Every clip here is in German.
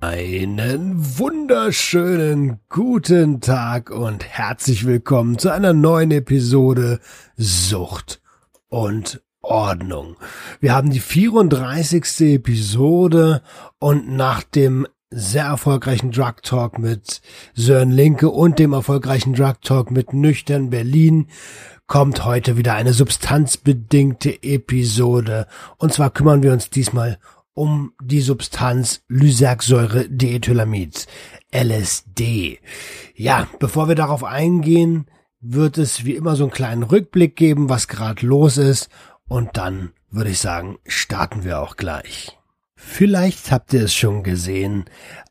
Einen wunderschönen guten Tag und herzlich willkommen zu einer neuen Episode Sucht und Ordnung. Wir haben die 34. Episode und nach dem sehr erfolgreichen Drug Talk mit Sören Linke und dem erfolgreichen Drug Talk mit Nüchtern Berlin kommt heute wieder eine substanzbedingte Episode. Und zwar kümmern wir uns diesmal um die Substanz Lysergsäure-Diethylamid, LSD. Ja, bevor wir darauf eingehen, wird es wie immer so einen kleinen Rückblick geben, was gerade los ist. Und dann würde ich sagen, starten wir auch gleich. Vielleicht habt ihr es schon gesehen,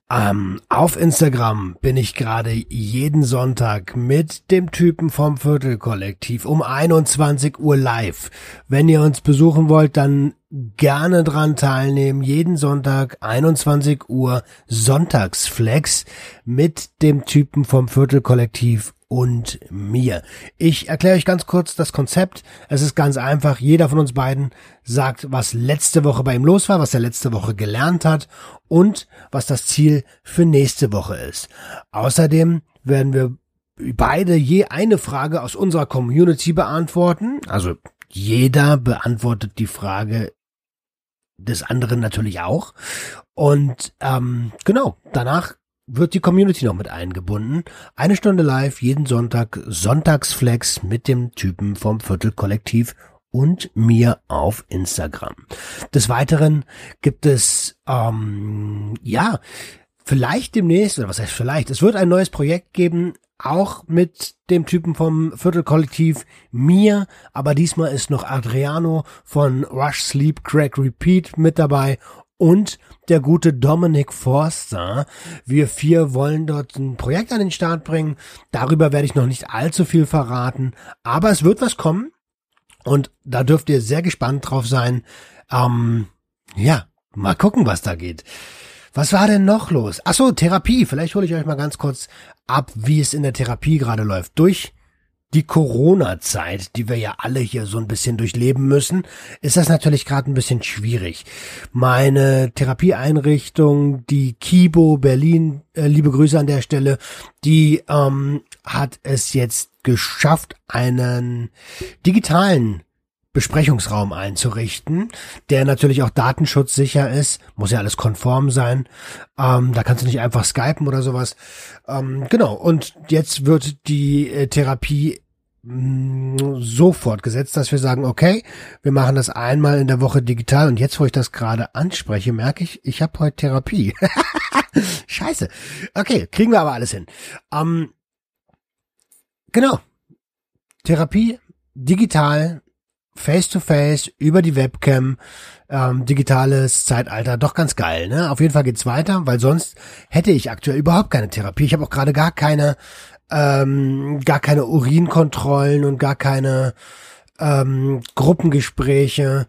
ähm, auf Instagram bin ich gerade jeden Sonntag mit dem Typen vom Viertelkollektiv um 21 Uhr live. Wenn ihr uns besuchen wollt, dann gerne dran teilnehmen. Jeden Sonntag 21 Uhr Sonntagsflex mit dem Typen vom Viertelkollektiv und mir. Ich erkläre euch ganz kurz das Konzept. Es ist ganz einfach. Jeder von uns beiden sagt, was letzte Woche bei ihm los war, was er letzte Woche gelernt hat und was das Ziel für nächste Woche ist. Außerdem werden wir beide je eine Frage aus unserer Community beantworten. Also jeder beantwortet die Frage des anderen natürlich auch. Und ähm, genau, danach wird die Community noch mit eingebunden. Eine Stunde live, jeden Sonntag, Sonntagsflex mit dem Typen vom Viertelkollektiv und mir auf Instagram. Des Weiteren gibt es, ähm, ja, vielleicht demnächst, oder was heißt vielleicht, es wird ein neues Projekt geben, auch mit dem Typen vom Viertelkollektiv, mir, aber diesmal ist noch Adriano von Rush Sleep Crack Repeat mit dabei und der gute Dominic Forster. Wir vier wollen dort ein Projekt an den Start bringen. Darüber werde ich noch nicht allzu viel verraten, aber es wird was kommen und da dürft ihr sehr gespannt drauf sein. Ähm, ja, mal gucken, was da geht. Was war denn noch los? Ach so, Therapie. Vielleicht hole ich euch mal ganz kurz ab, wie es in der Therapie gerade läuft. Durch die Corona-Zeit, die wir ja alle hier so ein bisschen durchleben müssen, ist das natürlich gerade ein bisschen schwierig. Meine Therapieeinrichtung, die Kibo Berlin, äh, liebe Grüße an der Stelle, die ähm, hat es jetzt geschafft, einen digitalen Besprechungsraum einzurichten, der natürlich auch datenschutzsicher ist, muss ja alles konform sein. Ähm, da kannst du nicht einfach skypen oder sowas. Ähm, genau, und jetzt wird die äh, Therapie mm, so fortgesetzt, dass wir sagen, okay, wir machen das einmal in der Woche digital und jetzt, wo ich das gerade anspreche, merke ich, ich habe heute Therapie. Scheiße. Okay, kriegen wir aber alles hin. Ähm, genau. Therapie digital face to face über die Webcam, ähm, digitales Zeitalter, doch ganz geil, ne? Auf jeden Fall geht's weiter, weil sonst hätte ich aktuell überhaupt keine Therapie. Ich habe auch gerade gar keine, ähm, gar keine Urinkontrollen und gar keine ähm, Gruppengespräche,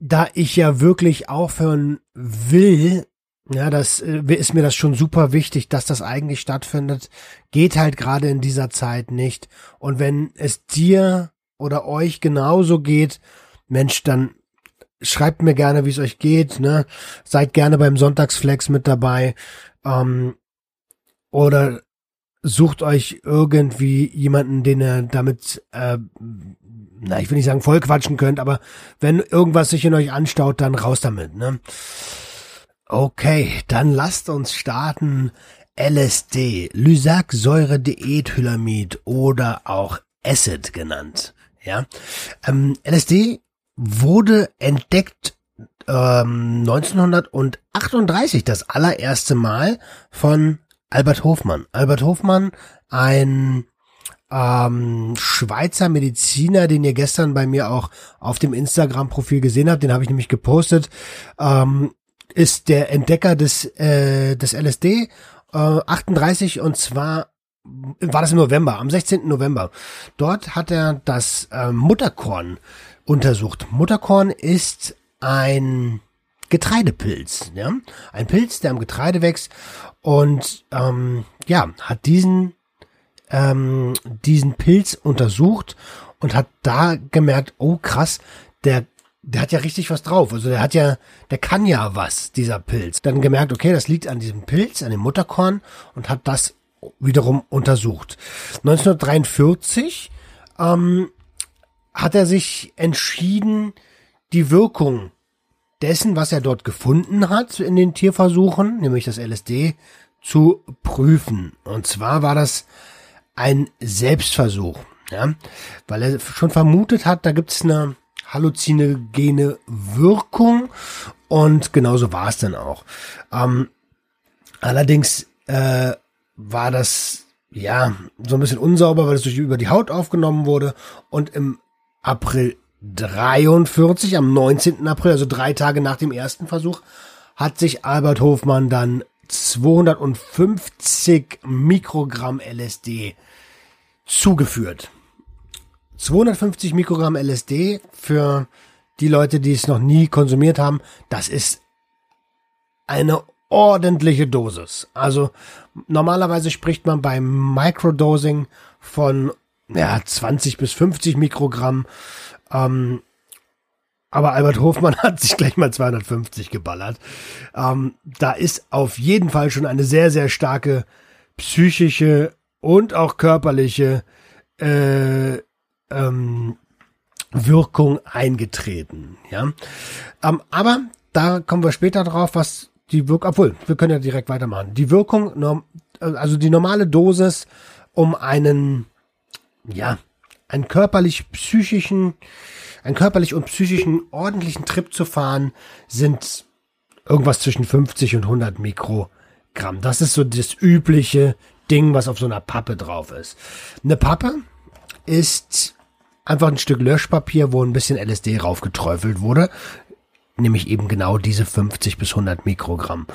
da ich ja wirklich aufhören will. Ja, das äh, ist mir das schon super wichtig, dass das eigentlich stattfindet. Geht halt gerade in dieser Zeit nicht. Und wenn es dir oder euch genauso geht, Mensch, dann schreibt mir gerne, wie es euch geht, ne? Seid gerne beim Sonntagsflex mit dabei. Ähm, oder sucht euch irgendwie jemanden, den ihr damit, äh, na, ich will nicht sagen voll quatschen könnt, aber wenn irgendwas sich in euch anstaut, dann raus damit, ne? Okay, dann lasst uns starten. LSD, Lysergsäure-Diethylamid oder auch Acid genannt. Ja, ähm, LSD wurde entdeckt ähm, 1938 das allererste Mal von Albert Hofmann. Albert Hofmann, ein ähm, Schweizer Mediziner, den ihr gestern bei mir auch auf dem Instagram-Profil gesehen habt, den habe ich nämlich gepostet, ähm, ist der Entdecker des, äh, des LSD äh, 38 und zwar war das im November, am 16. November. Dort hat er das äh, Mutterkorn untersucht. Mutterkorn ist ein Getreidepilz, ja, ein Pilz, der am Getreide wächst und ähm, ja, hat diesen ähm, diesen Pilz untersucht und hat da gemerkt, oh krass, der der hat ja richtig was drauf. Also der hat ja, der kann ja was, dieser Pilz. Dann gemerkt, okay, das liegt an diesem Pilz, an dem Mutterkorn und hat das wiederum untersucht. 1943 ähm, hat er sich entschieden, die Wirkung dessen, was er dort gefunden hat in den Tierversuchen, nämlich das LSD, zu prüfen. Und zwar war das ein Selbstversuch, ja, weil er schon vermutet hat, da gibt es eine halluzinogene Wirkung und genauso war es dann auch. Ähm, allerdings äh, war das ja so ein bisschen unsauber, weil es durch über die Haut aufgenommen wurde und im April 43, am 19. April, also drei Tage nach dem ersten Versuch, hat sich Albert Hofmann dann 250 Mikrogramm LSD zugeführt. 250 Mikrogramm LSD für die Leute, die es noch nie konsumiert haben, das ist eine ordentliche Dosis. Also normalerweise spricht man beim Microdosing von ja, 20 bis 50 Mikrogramm. Ähm, aber Albert Hofmann hat sich gleich mal 250 geballert. Ähm, da ist auf jeden Fall schon eine sehr, sehr starke psychische und auch körperliche äh, ähm, Wirkung eingetreten. Ja, ähm, aber da kommen wir später drauf, was die Wirkung, obwohl, wir können ja direkt weitermachen. Die Wirkung, also die normale Dosis, um einen, ja, einen körperlich-psychischen, einen körperlich und psychischen ordentlichen Trip zu fahren, sind irgendwas zwischen 50 und 100 Mikrogramm. Das ist so das übliche Ding, was auf so einer Pappe drauf ist. Eine Pappe ist einfach ein Stück Löschpapier, wo ein bisschen LSD raufgeträufelt wurde nämlich eben genau diese 50 bis 100 Mikrogramm.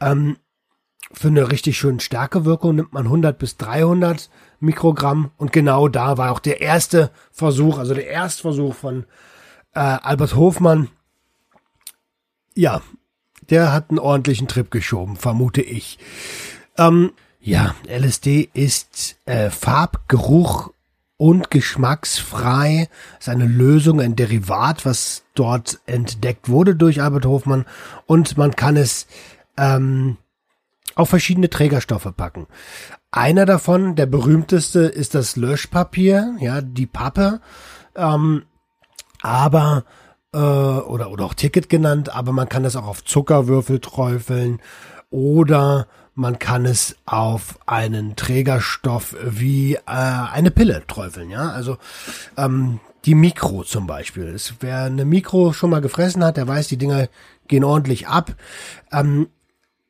Ähm, für eine richtig schön starke Wirkung nimmt man 100 bis 300 Mikrogramm und genau da war auch der erste Versuch, also der Erstversuch von äh, Albert Hofmann. Ja, der hat einen ordentlichen Trip geschoben, vermute ich. Ähm, ja, LSD ist äh, Farb, Geruch und geschmacksfrei. ist eine Lösung, ein Derivat, was dort entdeckt wurde durch Albert Hofmann. Und man kann es ähm, auf verschiedene Trägerstoffe packen. Einer davon, der berühmteste, ist das Löschpapier, ja, die Pappe. Ähm, aber äh, oder oder auch Ticket genannt, aber man kann es auch auf Zuckerwürfel träufeln oder man kann es auf einen Trägerstoff wie äh, eine Pille träufeln, ja. Also ähm, die Mikro zum Beispiel. Es, wer eine Mikro schon mal gefressen hat, der weiß, die Dinger gehen ordentlich ab. Ähm,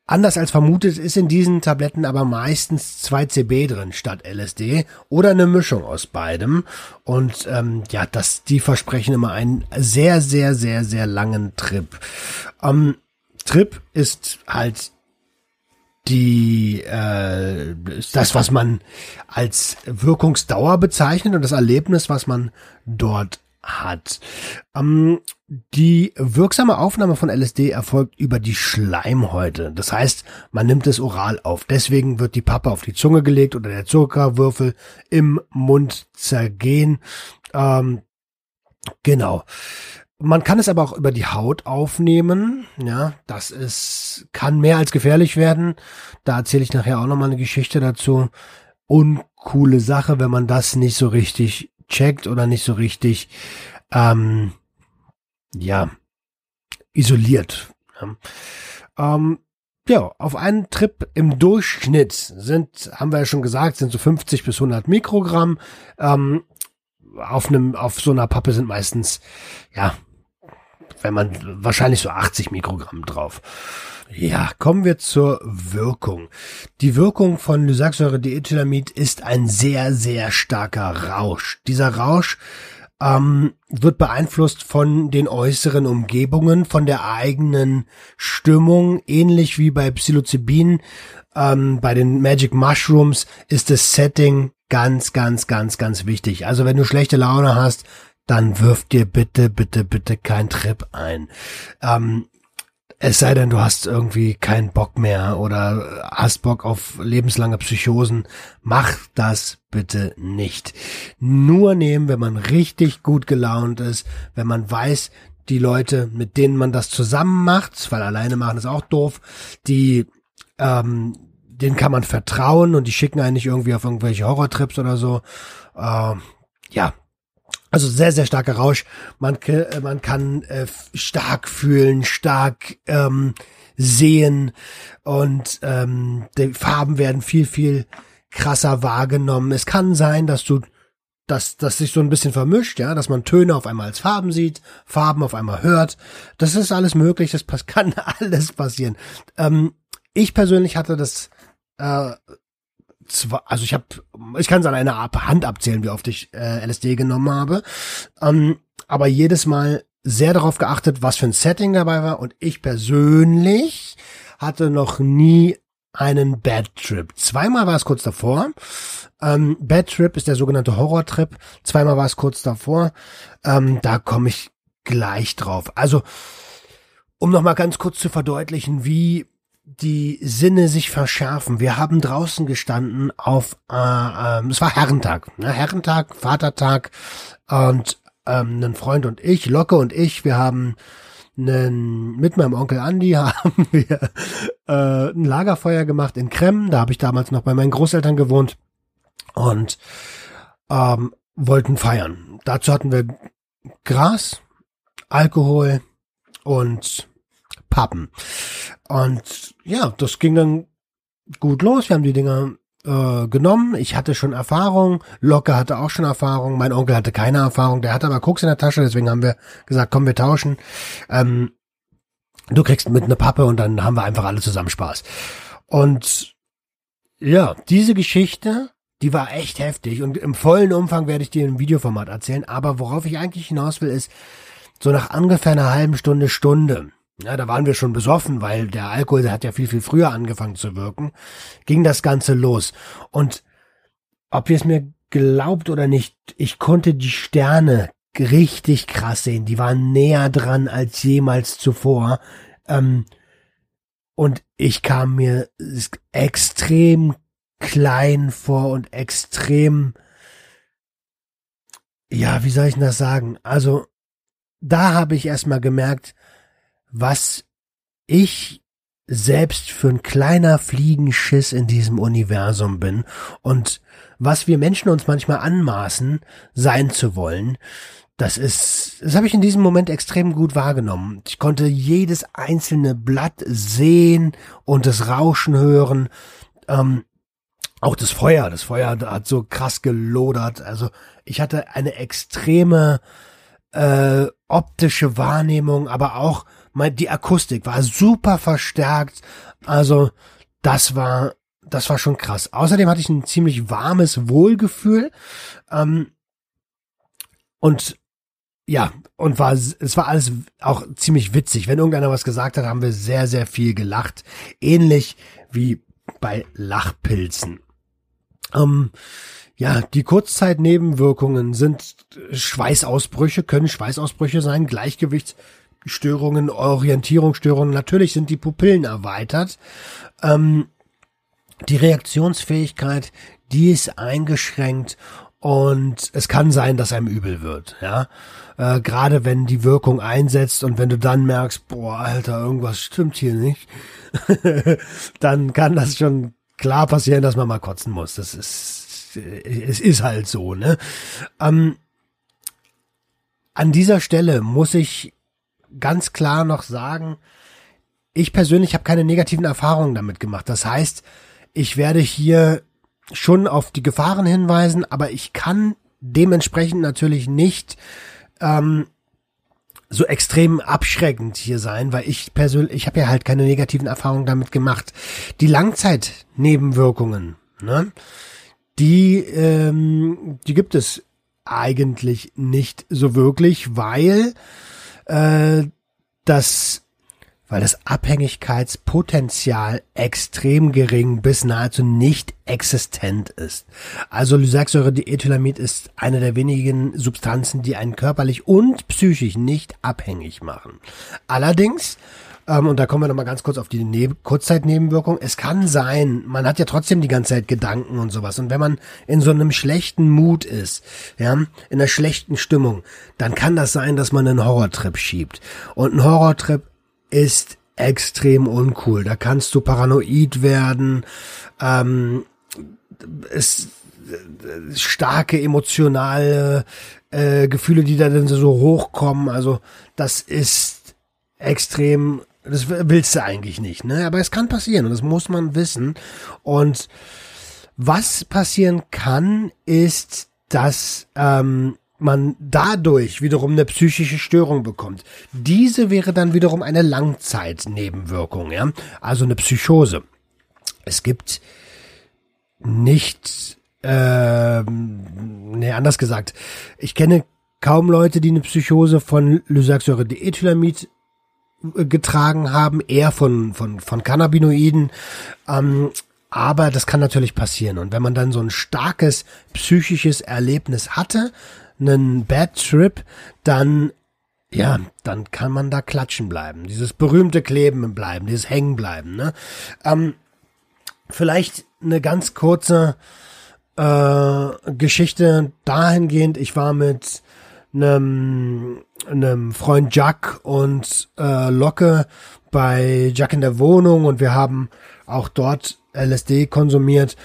anders als vermutet ist in diesen Tabletten aber meistens 2CB drin statt LSD oder eine Mischung aus beidem. Und ähm, ja, das, die versprechen immer einen sehr, sehr, sehr, sehr langen Trip. Ähm, Trip ist halt die äh, das, was man als Wirkungsdauer bezeichnet und das Erlebnis, was man dort hat. Ähm, die wirksame Aufnahme von LSD erfolgt über die Schleimhäute. Das heißt, man nimmt es oral auf. Deswegen wird die Pappe auf die Zunge gelegt oder der Zuckerwürfel im Mund zergehen. Ähm, genau. Man kann es aber auch über die Haut aufnehmen. Ja, das ist, kann mehr als gefährlich werden. Da erzähle ich nachher auch nochmal eine Geschichte dazu. Uncoole Sache, wenn man das nicht so richtig checkt oder nicht so richtig, ähm, ja, isoliert. Ja. Ähm, ja, auf einen Trip im Durchschnitt sind, haben wir ja schon gesagt, sind so 50 bis 100 Mikrogramm. Ähm, auf einem, auf so einer Pappe sind meistens, ja, wenn man wahrscheinlich so 80 Mikrogramm drauf. Ja, kommen wir zur Wirkung. Die Wirkung von Lysaxsäure-Diethylamid ist ein sehr, sehr starker Rausch. Dieser Rausch ähm, wird beeinflusst von den äußeren Umgebungen, von der eigenen Stimmung, ähnlich wie bei Psilocybin. Ähm, bei den Magic Mushrooms ist das Setting ganz, ganz, ganz, ganz wichtig. Also wenn du schlechte Laune hast, dann wirf dir bitte, bitte, bitte kein Trip ein. Ähm, es sei denn, du hast irgendwie keinen Bock mehr oder hast Bock auf lebenslange Psychosen. Mach das bitte nicht. Nur nehmen, wenn man richtig gut gelaunt ist, wenn man weiß, die Leute, mit denen man das zusammen macht, weil alleine machen ist auch doof, die, ähm, denen kann man vertrauen und die schicken einen nicht irgendwie auf irgendwelche Horrortrips oder so. Äh, ja, also sehr, sehr starker Rausch. Man, äh, man kann äh, stark fühlen, stark ähm, sehen und ähm, die Farben werden viel, viel krasser wahrgenommen. Es kann sein, dass du dass das sich so ein bisschen vermischt, ja, dass man Töne auf einmal als Farben sieht, Farben auf einmal hört. Das ist alles möglich, das kann alles passieren. Ähm, ich persönlich hatte das äh, zwei, also ich habe, ich kann es an einer Hand abzählen, wie oft ich äh, LSD genommen habe, ähm, aber jedes Mal sehr darauf geachtet, was für ein Setting dabei war und ich persönlich hatte noch nie einen Bad Trip. Zweimal war es kurz davor. Ähm, Bad Trip ist der sogenannte Horror Trip. Zweimal war es kurz davor. Ähm, da komme ich gleich drauf. Also, um nochmal ganz kurz zu verdeutlichen, wie die Sinne sich verschärfen. Wir haben draußen gestanden auf, äh, äh, es war Herrentag, ne? Herrentag, Vatertag und ähm, ein Freund und ich, Locke und ich, wir haben einen, mit meinem Onkel Andi haben wir äh, ein Lagerfeuer gemacht in Krem. Da habe ich damals noch bei meinen Großeltern gewohnt und ähm, wollten feiern. Dazu hatten wir Gras, Alkohol und Pappen. Und ja, das ging dann gut los. Wir haben die Dinger äh, genommen. Ich hatte schon Erfahrung. Locke hatte auch schon Erfahrung. Mein Onkel hatte keine Erfahrung. Der hatte aber Koks in der Tasche. Deswegen haben wir gesagt, komm, wir tauschen. Ähm, du kriegst mit eine Pappe und dann haben wir einfach alle zusammen Spaß. Und ja, diese Geschichte, die war echt heftig. Und im vollen Umfang werde ich dir im Videoformat erzählen. Aber worauf ich eigentlich hinaus will, ist, so nach ungefähr einer halben Stunde, Stunde, ja, da waren wir schon besoffen, weil der Alkohol hat ja viel, viel früher angefangen zu wirken, ging das Ganze los. Und ob ihr es mir glaubt oder nicht, ich konnte die Sterne richtig krass sehen. Die waren näher dran als jemals zuvor. Ähm, und ich kam mir extrem klein vor und extrem, ja, wie soll ich das sagen? Also, da habe ich erstmal gemerkt, was ich selbst für ein kleiner Fliegenschiss in diesem Universum bin und was wir Menschen uns manchmal anmaßen, sein zu wollen, das ist, das habe ich in diesem Moment extrem gut wahrgenommen. Ich konnte jedes einzelne Blatt sehen und das Rauschen hören. Ähm, auch das Feuer, das Feuer hat so krass gelodert. Also ich hatte eine extreme äh, optische Wahrnehmung, aber auch die Akustik war super verstärkt. Also das war, das war schon krass. Außerdem hatte ich ein ziemlich warmes Wohlgefühl. Ähm, und ja, und war, es war alles auch ziemlich witzig. Wenn irgendeiner was gesagt hat, haben wir sehr, sehr viel gelacht. Ähnlich wie bei Lachpilzen. Ähm, ja, die Kurzzeitnebenwirkungen sind Schweißausbrüche, können Schweißausbrüche sein, Gleichgewichts Störungen, Orientierungsstörungen. Natürlich sind die Pupillen erweitert. Ähm, die Reaktionsfähigkeit, die ist eingeschränkt und es kann sein, dass einem übel wird, ja. Äh, Gerade wenn die Wirkung einsetzt und wenn du dann merkst, boah, Alter, irgendwas stimmt hier nicht, dann kann das schon klar passieren, dass man mal kotzen muss. Das ist, es ist halt so, ne? Ähm, an dieser Stelle muss ich ganz klar noch sagen, ich persönlich habe keine negativen Erfahrungen damit gemacht. Das heißt, ich werde hier schon auf die Gefahren hinweisen, aber ich kann dementsprechend natürlich nicht ähm, so extrem abschreckend hier sein, weil ich persönlich, ich habe ja halt keine negativen Erfahrungen damit gemacht. Die Langzeitnebenwirkungen, ne, die, ähm, die gibt es eigentlich nicht so wirklich, weil äh, das weil das Abhängigkeitspotenzial extrem gering bis nahezu nicht existent ist. Also Lysergsäure-Diethylamid ist eine der wenigen Substanzen, die einen körperlich und psychisch nicht abhängig machen. Allerdings ähm, und da kommen wir nochmal ganz kurz auf die ne Kurzzeitnebenwirkung. Es kann sein, man hat ja trotzdem die ganze Zeit Gedanken und sowas. Und wenn man in so einem schlechten Mut ist, ja, in einer schlechten Stimmung, dann kann das sein, dass man einen Horrortrip schiebt. Und ein Horrortrip ist extrem uncool. Da kannst du paranoid werden. Ähm, es starke emotionale äh, Gefühle, die da dann so hochkommen. Also das ist extrem das willst du eigentlich nicht, ne? Aber es kann passieren und das muss man wissen. Und was passieren kann, ist, dass ähm, man dadurch wiederum eine psychische Störung bekommt. Diese wäre dann wiederum eine Langzeitnebenwirkung, ja? Also eine Psychose. Es gibt nicht, ähm, nee, anders gesagt, ich kenne kaum Leute, die eine Psychose von Lysergsäure-Diethylamid getragen haben, eher von, von, von Cannabinoiden. Ähm, aber das kann natürlich passieren. Und wenn man dann so ein starkes psychisches Erlebnis hatte, einen Bad Trip, dann ja, dann kann man da klatschen bleiben. Dieses berühmte Kleben bleiben, dieses Hängen bleiben. Ne? Ähm, vielleicht eine ganz kurze äh, Geschichte dahingehend. Ich war mit einem, einem Freund Jack und äh, Locke bei Jack in der Wohnung und wir haben auch dort LSD konsumiert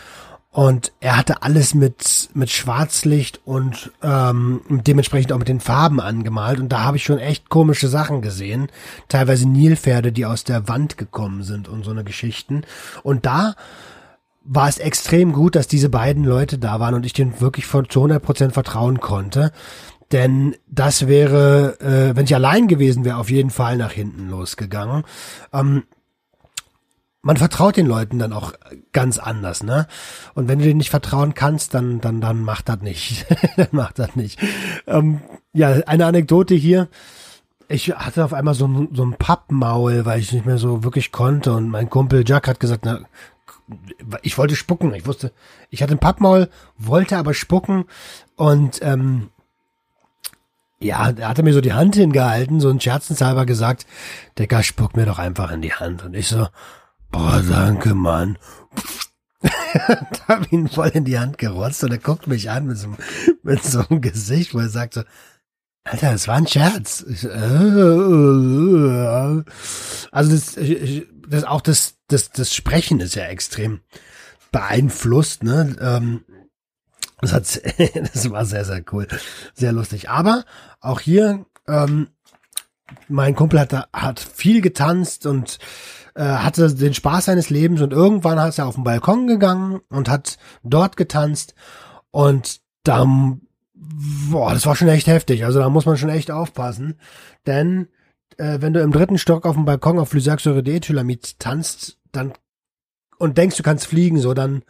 und er hatte alles mit mit Schwarzlicht und ähm, dementsprechend auch mit den Farben angemalt und da habe ich schon echt komische Sachen gesehen, teilweise Nilpferde, die aus der Wand gekommen sind und so eine Geschichten und da war es extrem gut, dass diese beiden Leute da waren und ich denen wirklich von zu 100% vertrauen konnte. Denn das wäre, äh, wenn ich allein gewesen wäre, auf jeden Fall nach hinten losgegangen. Ähm, man vertraut den Leuten dann auch ganz anders, ne? Und wenn du denen nicht vertrauen kannst, dann, dann, dann macht das nicht. dann macht das nicht. Ähm, ja, eine Anekdote hier. Ich hatte auf einmal so ein, so ein Pappmaul, weil ich nicht mehr so wirklich konnte. Und mein Kumpel Jack hat gesagt, na, ich wollte spucken. Ich wusste, ich hatte ein Pappmaul, wollte aber spucken. Und ähm, ja, er hatte mir so die Hand hingehalten, so ein scherzenshalber gesagt, der Gast spuckt mir doch einfach in die Hand. Und ich so, boah, danke, Mann. und hab ihn voll in die Hand gerotzt und er guckt mich an mit so, mit so einem Gesicht, wo er sagt so, Alter, das war ein Scherz. Ich, äh, äh, also das, das auch das, das, das Sprechen ist ja extrem beeinflusst, ne? Ähm, das hat, das war sehr, sehr cool. Sehr lustig. Aber auch hier, ähm, mein Kumpel hat, hat viel getanzt und äh, hatte den Spaß seines Lebens und irgendwann ist er auf den Balkon gegangen und hat dort getanzt und da, boah, das war schon echt heftig. Also da muss man schon echt aufpassen, denn äh, wenn du im dritten Stock auf dem Balkon auf Lysergsäure-Diethylamid tanzt, dann und denkst, du kannst fliegen, so dann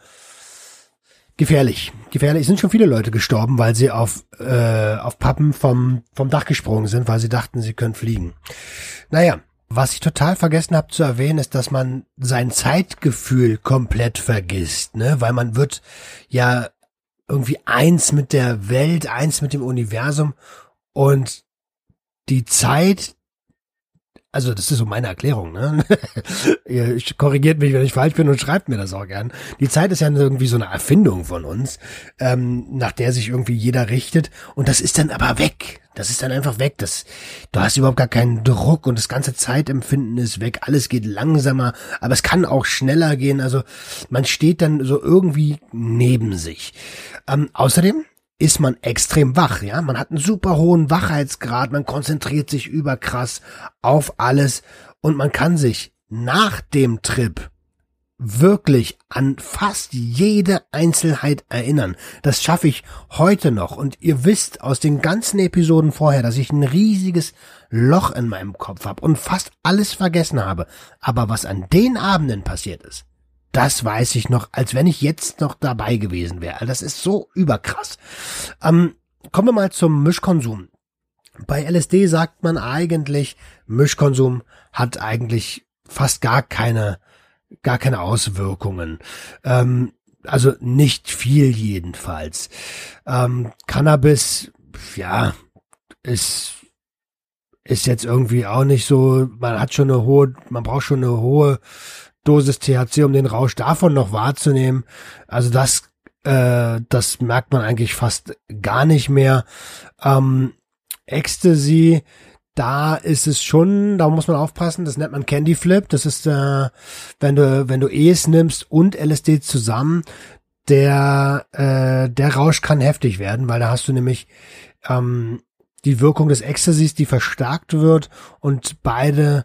gefährlich. Gefährlich. Sind schon viele Leute gestorben, weil sie auf, äh, auf Pappen vom, vom Dach gesprungen sind, weil sie dachten, sie können fliegen. Naja, was ich total vergessen habe zu erwähnen, ist, dass man sein Zeitgefühl komplett vergisst, ne? Weil man wird ja irgendwie eins mit der Welt, eins mit dem Universum und die Zeit, also das ist so meine Erklärung, ne? Ihr korrigiert mich, wenn ich falsch bin und schreibt mir das auch gern. Die Zeit ist ja irgendwie so eine Erfindung von uns, ähm, nach der sich irgendwie jeder richtet. Und das ist dann aber weg. Das ist dann einfach weg. Das, du hast überhaupt gar keinen Druck und das ganze Zeitempfinden ist weg. Alles geht langsamer, aber es kann auch schneller gehen. Also man steht dann so irgendwie neben sich. Ähm, außerdem ist man extrem wach, ja. Man hat einen super hohen Wachheitsgrad, man konzentriert sich überkrass auf alles und man kann sich nach dem Trip wirklich an fast jede Einzelheit erinnern. Das schaffe ich heute noch. Und ihr wisst aus den ganzen Episoden vorher, dass ich ein riesiges Loch in meinem Kopf habe und fast alles vergessen habe. Aber was an den Abenden passiert ist, das weiß ich noch, als wenn ich jetzt noch dabei gewesen wäre. Das ist so überkrass. Ähm, kommen wir mal zum Mischkonsum. Bei LSD sagt man eigentlich, Mischkonsum hat eigentlich fast gar keine, gar keine Auswirkungen. Ähm, also nicht viel jedenfalls. Ähm, Cannabis, ja, ist ist jetzt irgendwie auch nicht so, man hat schon eine hohe, man braucht schon eine hohe Dosis THC, um den Rausch davon noch wahrzunehmen. Also das, äh, das merkt man eigentlich fast gar nicht mehr. Ähm, Ecstasy, da ist es schon, da muss man aufpassen, das nennt man Candy Flip. Das ist, äh, wenn du, wenn du Es nimmst und LSD zusammen, der, äh, der Rausch kann heftig werden, weil da hast du nämlich ähm, die Wirkung des Ecstasys, die verstärkt wird und beide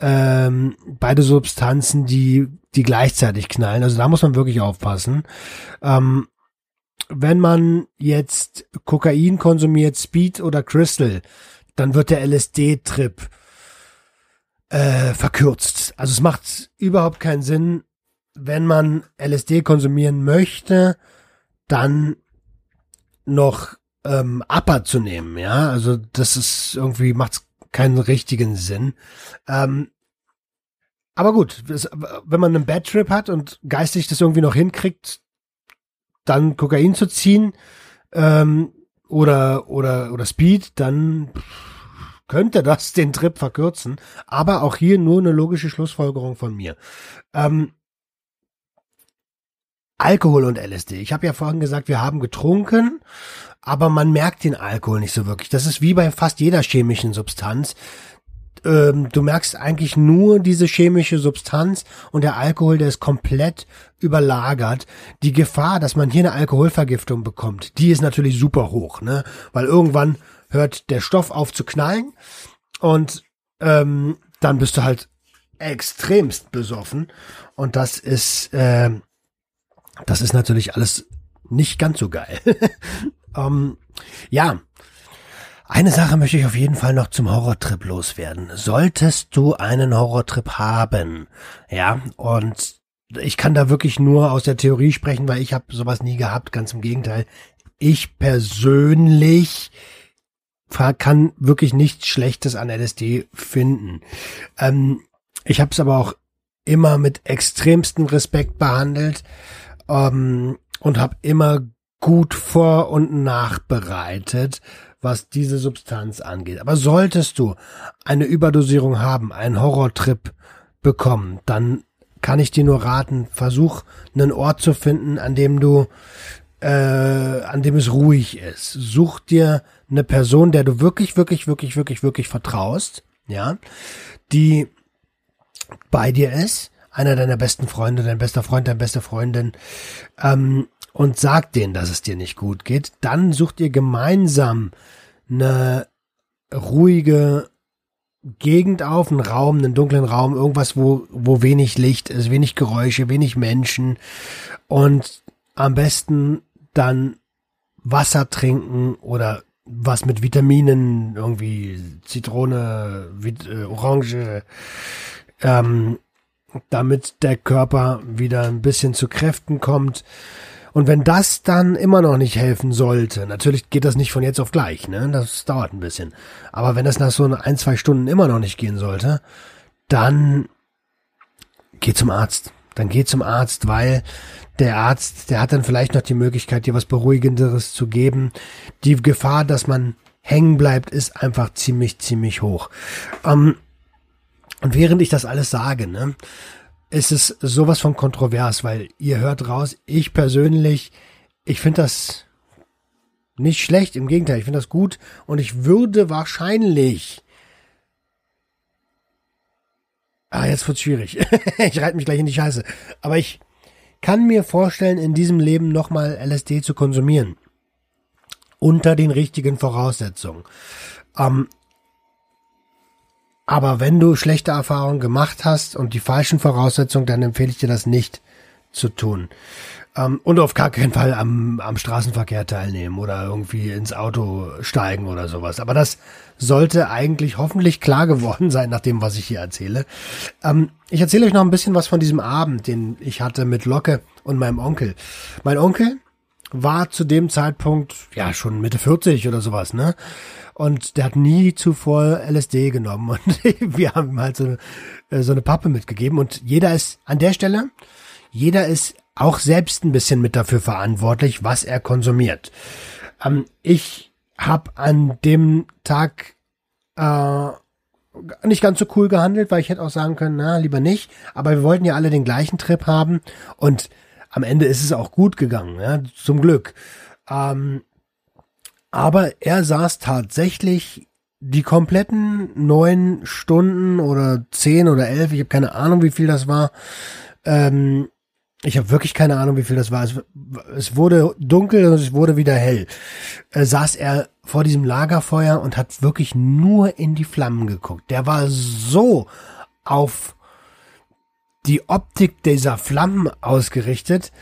ähm, beide Substanzen, die die gleichzeitig knallen. Also da muss man wirklich aufpassen. Ähm, wenn man jetzt Kokain konsumiert, Speed oder Crystal, dann wird der LSD-Trip äh, verkürzt. Also es macht überhaupt keinen Sinn, wenn man LSD konsumieren möchte, dann noch ähm, Upper zu nehmen, ja. Also das ist irgendwie macht keinen richtigen Sinn. Ähm, aber gut, das, wenn man einen Bad Trip hat und geistig das irgendwie noch hinkriegt, dann Kokain zu ziehen ähm, oder oder oder Speed, dann könnte das den Trip verkürzen. Aber auch hier nur eine logische Schlussfolgerung von mir. Ähm, Alkohol und LSD. Ich habe ja vorhin gesagt, wir haben getrunken aber man merkt den Alkohol nicht so wirklich. Das ist wie bei fast jeder chemischen Substanz. Ähm, du merkst eigentlich nur diese chemische Substanz und der Alkohol, der ist komplett überlagert. Die Gefahr, dass man hier eine Alkoholvergiftung bekommt, die ist natürlich super hoch, ne? Weil irgendwann hört der Stoff auf zu knallen und ähm, dann bist du halt extremst besoffen und das ist äh, das ist natürlich alles nicht ganz so geil. Ähm, ja, eine Sache möchte ich auf jeden Fall noch zum Horrortrip loswerden. Solltest du einen Horrortrip haben, ja, und ich kann da wirklich nur aus der Theorie sprechen, weil ich habe sowas nie gehabt, ganz im Gegenteil. Ich persönlich kann wirklich nichts Schlechtes an LSD finden. Ähm, ich habe es aber auch immer mit extremstem Respekt behandelt ähm, und habe immer gut vor und nachbereitet, was diese Substanz angeht. Aber solltest du eine Überdosierung haben, einen Horrortrip bekommen, dann kann ich dir nur raten, versuch einen Ort zu finden, an dem du, äh, an dem es ruhig ist. Such dir eine Person, der du wirklich, wirklich, wirklich, wirklich, wirklich vertraust, ja, die bei dir ist, einer deiner besten Freunde, dein bester Freund, deine beste Freundin, ähm, und sagt denen, dass es dir nicht gut geht, dann sucht ihr gemeinsam eine ruhige Gegend auf, einen Raum, einen dunklen Raum, irgendwas, wo, wo wenig Licht ist, wenig Geräusche, wenig Menschen und am besten dann Wasser trinken oder was mit Vitaminen, irgendwie Zitrone, Vit äh, Orange, ähm, damit der Körper wieder ein bisschen zu Kräften kommt und wenn das dann immer noch nicht helfen sollte, natürlich geht das nicht von jetzt auf gleich, ne? Das dauert ein bisschen. Aber wenn das nach so ein, zwei Stunden immer noch nicht gehen sollte, dann geh zum Arzt. Dann geh zum Arzt, weil der Arzt, der hat dann vielleicht noch die Möglichkeit, dir was Beruhigenderes zu geben. Die Gefahr, dass man hängen bleibt, ist einfach ziemlich, ziemlich hoch. Ähm, und während ich das alles sage, ne, ist es sowas von kontrovers, weil ihr hört raus, ich persönlich, ich finde das nicht schlecht, im Gegenteil, ich finde das gut und ich würde wahrscheinlich Ah, jetzt wird's schwierig. ich reite mich gleich in die Scheiße. Aber ich kann mir vorstellen, in diesem Leben nochmal LSD zu konsumieren. Unter den richtigen Voraussetzungen. Ähm, aber wenn du schlechte Erfahrungen gemacht hast und die falschen Voraussetzungen, dann empfehle ich dir das nicht zu tun. Ähm, und auf gar keinen Fall am, am Straßenverkehr teilnehmen oder irgendwie ins Auto steigen oder sowas. Aber das sollte eigentlich hoffentlich klar geworden sein, nach dem, was ich hier erzähle. Ähm, ich erzähle euch noch ein bisschen was von diesem Abend, den ich hatte mit Locke und meinem Onkel. Mein Onkel war zu dem Zeitpunkt ja schon Mitte 40 oder sowas, ne? Und der hat nie zuvor LSD genommen und wir haben ihm halt so, äh, so eine Pappe mitgegeben und jeder ist an der Stelle, jeder ist auch selbst ein bisschen mit dafür verantwortlich, was er konsumiert. Ähm, ich habe an dem Tag äh, nicht ganz so cool gehandelt, weil ich hätte auch sagen können, na, lieber nicht. Aber wir wollten ja alle den gleichen Trip haben und am Ende ist es auch gut gegangen, ja, zum Glück. Ähm, aber er saß tatsächlich die kompletten neun Stunden oder zehn oder elf, ich habe keine Ahnung, wie viel das war. Ähm, ich habe wirklich keine Ahnung, wie viel das war. Es, es wurde dunkel und es wurde wieder hell. Äh, saß er vor diesem Lagerfeuer und hat wirklich nur in die Flammen geguckt. Der war so auf die Optik dieser Flammen ausgerichtet.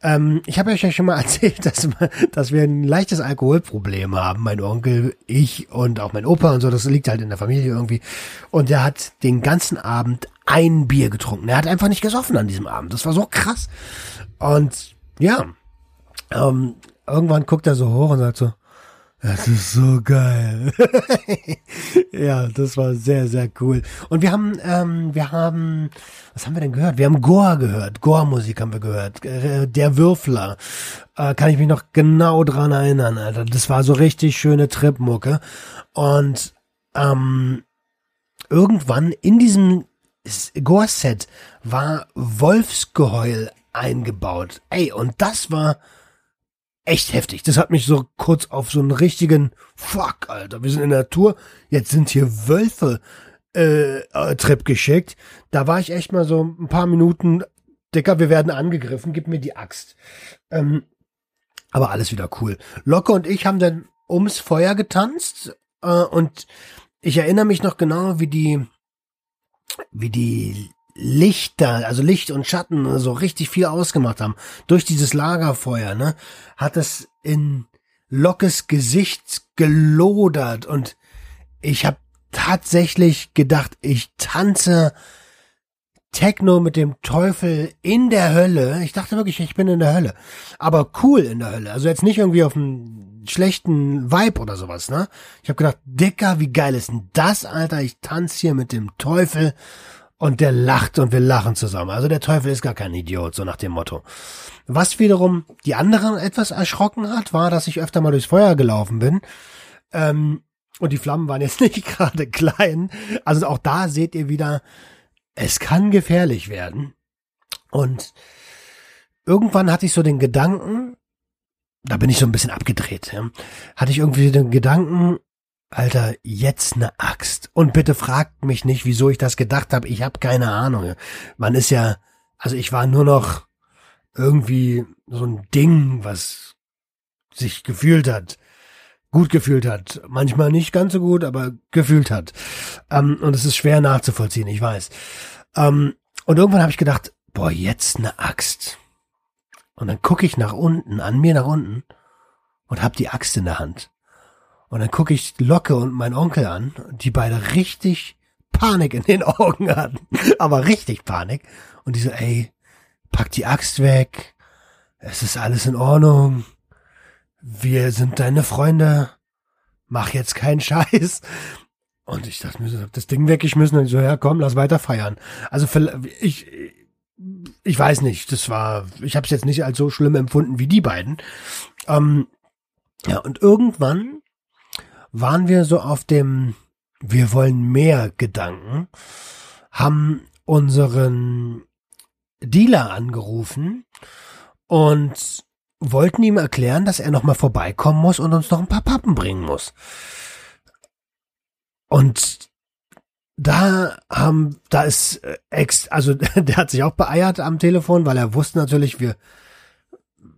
Ähm, ich habe euch ja schon mal erzählt, dass, dass wir ein leichtes Alkoholproblem haben. Mein Onkel, ich und auch mein Opa und so. Das liegt halt in der Familie irgendwie. Und der hat den ganzen Abend ein Bier getrunken. Er hat einfach nicht gesoffen an diesem Abend. Das war so krass. Und ja, ähm, irgendwann guckt er so hoch und sagt so, das ist so geil. ja, das war sehr, sehr cool. Und wir haben, ähm, wir haben, was haben wir denn gehört? Wir haben Goa gehört. Goa-Musik haben wir gehört. Äh, der Würfler. Äh, kann ich mich noch genau dran erinnern, Alter. Das war so richtig schöne Tripmucke. Und ähm, irgendwann in diesem Goa-Set war Wolfsgeheul eingebaut. Ey, und das war echt heftig. Das hat mich so kurz auf so einen richtigen Fuck, Alter. Wir sind in der Natur. Jetzt sind hier Wölfe äh, äh, Trip geschickt. Da war ich echt mal so ein paar Minuten, Dicker, wir werden angegriffen, gib mir die Axt. Ähm, aber alles wieder cool. Locke und ich haben dann ums Feuer getanzt äh, und ich erinnere mich noch genau, wie die wie die Lichter, also Licht und Schatten so richtig viel ausgemacht haben. Durch dieses Lagerfeuer, ne, hat es in Lockes Gesicht gelodert und ich habe tatsächlich gedacht, ich tanze Techno mit dem Teufel in der Hölle. Ich dachte wirklich, ich bin in der Hölle. Aber cool in der Hölle. Also jetzt nicht irgendwie auf einem schlechten Vibe oder sowas, ne? Ich habe gedacht, Dicker, wie geil ist denn das, Alter? Ich tanze hier mit dem Teufel und der lacht und wir lachen zusammen. Also der Teufel ist gar kein Idiot, so nach dem Motto. Was wiederum die anderen etwas erschrocken hat, war, dass ich öfter mal durchs Feuer gelaufen bin. Ähm, und die Flammen waren jetzt nicht gerade klein. Also auch da seht ihr wieder, es kann gefährlich werden. Und irgendwann hatte ich so den Gedanken, da bin ich so ein bisschen abgedreht, ja, hatte ich irgendwie den Gedanken, Alter, jetzt ne Axt. Und bitte fragt mich nicht, wieso ich das gedacht habe. Ich habe keine Ahnung. Man ist ja, also ich war nur noch irgendwie so ein Ding, was sich gefühlt hat, gut gefühlt hat. Manchmal nicht ganz so gut, aber gefühlt hat. Ähm, und es ist schwer nachzuvollziehen, ich weiß. Ähm, und irgendwann habe ich gedacht, boah, jetzt ne Axt. Und dann gucke ich nach unten, an mir nach unten und hab die Axt in der Hand. Und dann gucke ich Locke und mein Onkel an, die beide richtig Panik in den Augen hatten. Aber richtig Panik. Und die so, ey, pack die Axt weg. Es ist alles in Ordnung. Wir sind deine Freunde. Mach jetzt keinen Scheiß. Und ich dachte mir, das Ding weggeschmissen und ich so, ja komm, lass weiter feiern. Also ich, ich weiß nicht, das war, ich habe es jetzt nicht als so schlimm empfunden wie die beiden. Ähm, ja, und irgendwann waren wir so auf dem Wir wollen mehr Gedanken, haben unseren Dealer angerufen und wollten ihm erklären, dass er nochmal vorbeikommen muss und uns noch ein paar Pappen bringen muss. Und da haben, da ist äh, also der hat sich auch beeiert am Telefon, weil er wusste natürlich, wir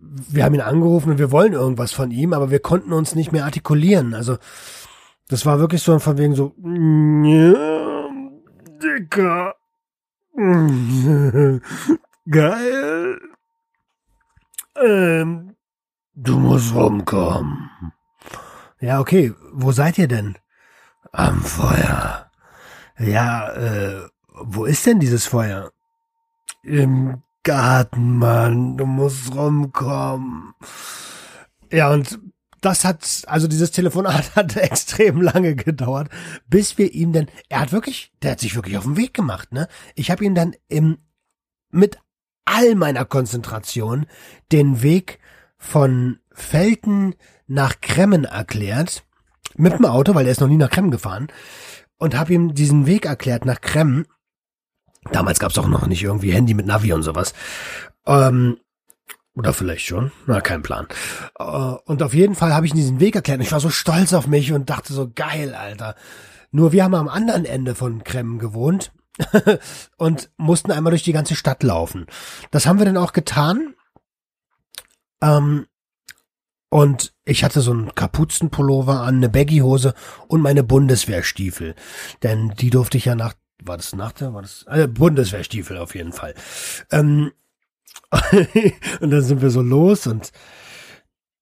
wir haben ihn angerufen und wir wollen irgendwas von ihm, aber wir konnten uns nicht mehr artikulieren. Also das war wirklich so von wegen so, Dicker, geil, ähm, du musst rumkommen. Ja, okay, wo seid ihr denn? Am Feuer. Ja, äh, wo ist denn dieses Feuer? Im Garten, Mann, du musst rumkommen. Ja, und das hat, also dieses Telefonat hat extrem lange gedauert, bis wir ihm denn, er hat wirklich, der hat sich wirklich auf den Weg gemacht, ne? Ich habe ihm dann im, mit all meiner Konzentration den Weg von Felten nach Kremmen erklärt, mit dem Auto, weil er ist noch nie nach Kremmen gefahren, und habe ihm diesen Weg erklärt nach Kremmen. Damals gab's auch noch nicht irgendwie Handy mit Navi und sowas. Ähm, oder vielleicht schon. Na, kein Plan. Äh, und auf jeden Fall habe ich diesen Weg erklärt. Ich war so stolz auf mich und dachte so, geil, Alter. Nur wir haben am anderen Ende von Kremmen gewohnt und mussten einmal durch die ganze Stadt laufen. Das haben wir dann auch getan. Ähm, und ich hatte so einen Kapuzenpullover an, eine Baggyhose und meine Bundeswehrstiefel. Denn die durfte ich ja nach, war das nach der, war das, äh, Bundeswehrstiefel auf jeden Fall. Ähm, und dann sind wir so los und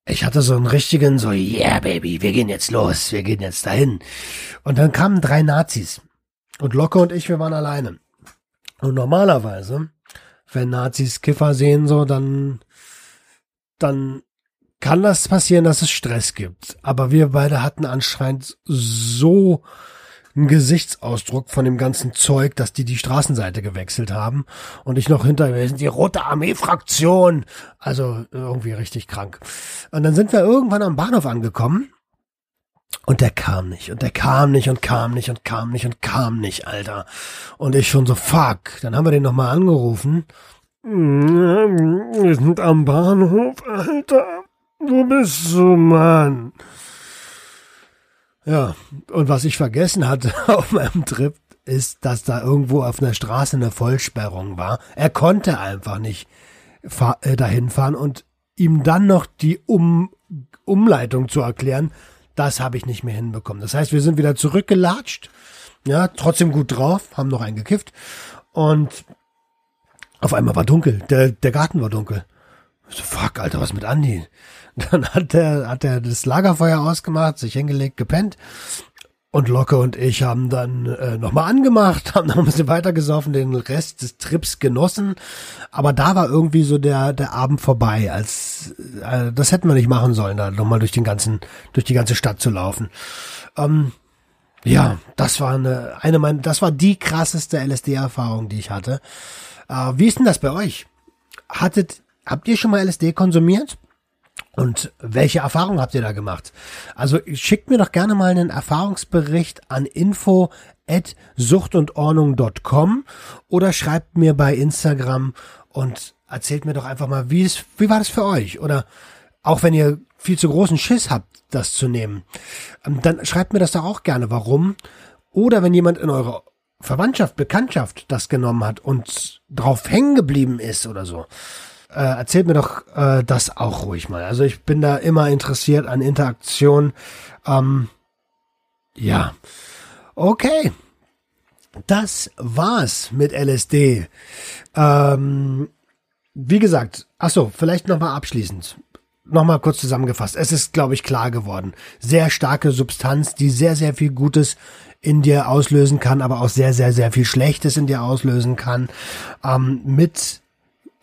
ich hatte so einen richtigen, so, yeah, baby, wir gehen jetzt los, wir gehen jetzt dahin. Und dann kamen drei Nazis. Und Locke und ich, wir waren alleine. Und normalerweise, wenn Nazis Kiffer sehen, so, dann, dann kann das passieren, dass es Stress gibt. Aber wir beide hatten anscheinend so einen Gesichtsausdruck von dem ganzen Zeug, dass die die Straßenseite gewechselt haben und ich noch hinter wir sind die Rote Armee Fraktion. Also irgendwie richtig krank. Und dann sind wir irgendwann am Bahnhof angekommen und der kam nicht und der kam nicht und kam nicht und kam nicht und kam nicht, Alter. Und ich schon so fuck. Dann haben wir den nochmal angerufen. Wir sind am Bahnhof, Alter. Wo bist du, Mann? Ja, und was ich vergessen hatte auf meinem Trip, ist, dass da irgendwo auf einer Straße eine Vollsperrung war. Er konnte einfach nicht äh, dahin fahren und ihm dann noch die um Umleitung zu erklären, das habe ich nicht mehr hinbekommen. Das heißt, wir sind wieder zurückgelatscht, ja, trotzdem gut drauf, haben noch einen gekifft und auf einmal war dunkel, der, der Garten war dunkel. So, fuck, Alter, was mit Andi? Dann hat er, hat er das Lagerfeuer ausgemacht, sich hingelegt, gepennt. Und Locke und ich haben dann äh, nochmal angemacht, haben noch ein bisschen weiter gesoffen, den Rest des Trips genossen. Aber da war irgendwie so der, der Abend vorbei, als äh, das hätten wir nicht machen sollen, da nochmal durch den ganzen, durch die ganze Stadt zu laufen. Ähm, ja, das war eine, eine meiner, das war die krasseste LSD-Erfahrung, die ich hatte. Äh, wie ist denn das bei euch? Hattet, habt ihr schon mal LSD konsumiert? Und welche Erfahrungen habt ihr da gemacht? Also schickt mir doch gerne mal einen Erfahrungsbericht an info at suchtundordnung.com oder schreibt mir bei Instagram und erzählt mir doch einfach mal, wie es, wie war das für euch? Oder auch wenn ihr viel zu großen Schiss habt, das zu nehmen, ähm, dann schreibt mir das doch auch gerne, warum. Oder wenn jemand in eurer Verwandtschaft, Bekanntschaft das genommen hat und drauf hängen geblieben ist oder so äh, erzählt mir doch äh, das auch ruhig mal. Also ich bin da immer interessiert an Interaktion. Ähm, ja, okay. Das war's mit LSD. Ähm, wie gesagt, ach so, vielleicht nochmal abschließend. Nochmal kurz zusammengefasst. Es ist, glaube ich, klar geworden. Sehr starke Substanz, die sehr, sehr viel Gutes in dir auslösen kann, aber auch sehr, sehr, sehr viel Schlechtes in dir auslösen kann. Ähm, mit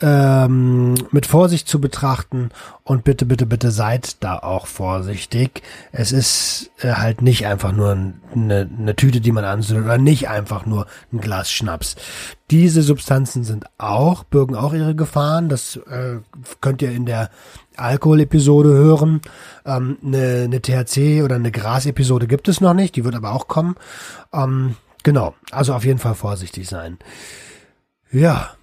ähm, mit Vorsicht zu betrachten und bitte, bitte, bitte seid da auch vorsichtig. Es ist äh, halt nicht einfach nur eine, eine Tüte, die man anzündet oder nicht einfach nur ein Glas Schnaps. Diese Substanzen sind auch, bürgen auch ihre Gefahren. Das äh, könnt ihr in der Alkohol-Episode hören. Ähm, eine, eine THC oder eine Gras-Episode gibt es noch nicht, die wird aber auch kommen. Ähm, genau, also auf jeden Fall vorsichtig sein. Ja,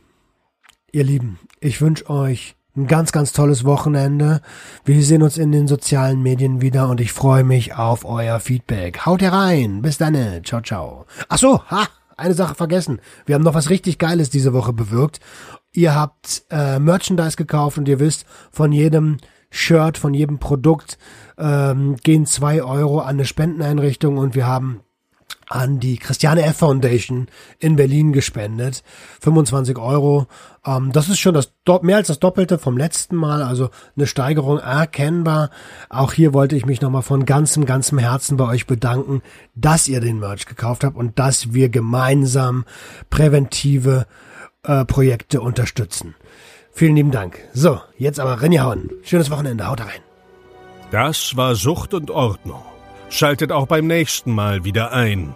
Ihr Lieben, ich wünsche euch ein ganz, ganz tolles Wochenende. Wir sehen uns in den sozialen Medien wieder und ich freue mich auf euer Feedback. Haut herein. Bis dann. Ciao, ciao. Ach so, ha, eine Sache vergessen. Wir haben noch was richtig Geiles diese Woche bewirkt. Ihr habt äh, Merchandise gekauft und ihr wisst, von jedem Shirt, von jedem Produkt ähm, gehen zwei Euro an eine Spendeneinrichtung und wir haben an die Christiane F. Foundation in Berlin gespendet. 25 Euro. Ähm, das ist schon das mehr als das Doppelte vom letzten Mal, also eine Steigerung erkennbar. Auch hier wollte ich mich nochmal von ganzem, ganzem Herzen bei euch bedanken, dass ihr den Merch gekauft habt und dass wir gemeinsam präventive äh, Projekte unterstützen. Vielen lieben Dank. So, jetzt aber reingehauen. Schönes Wochenende. Haut rein. Das war Sucht und Ordnung. Schaltet auch beim nächsten Mal wieder ein.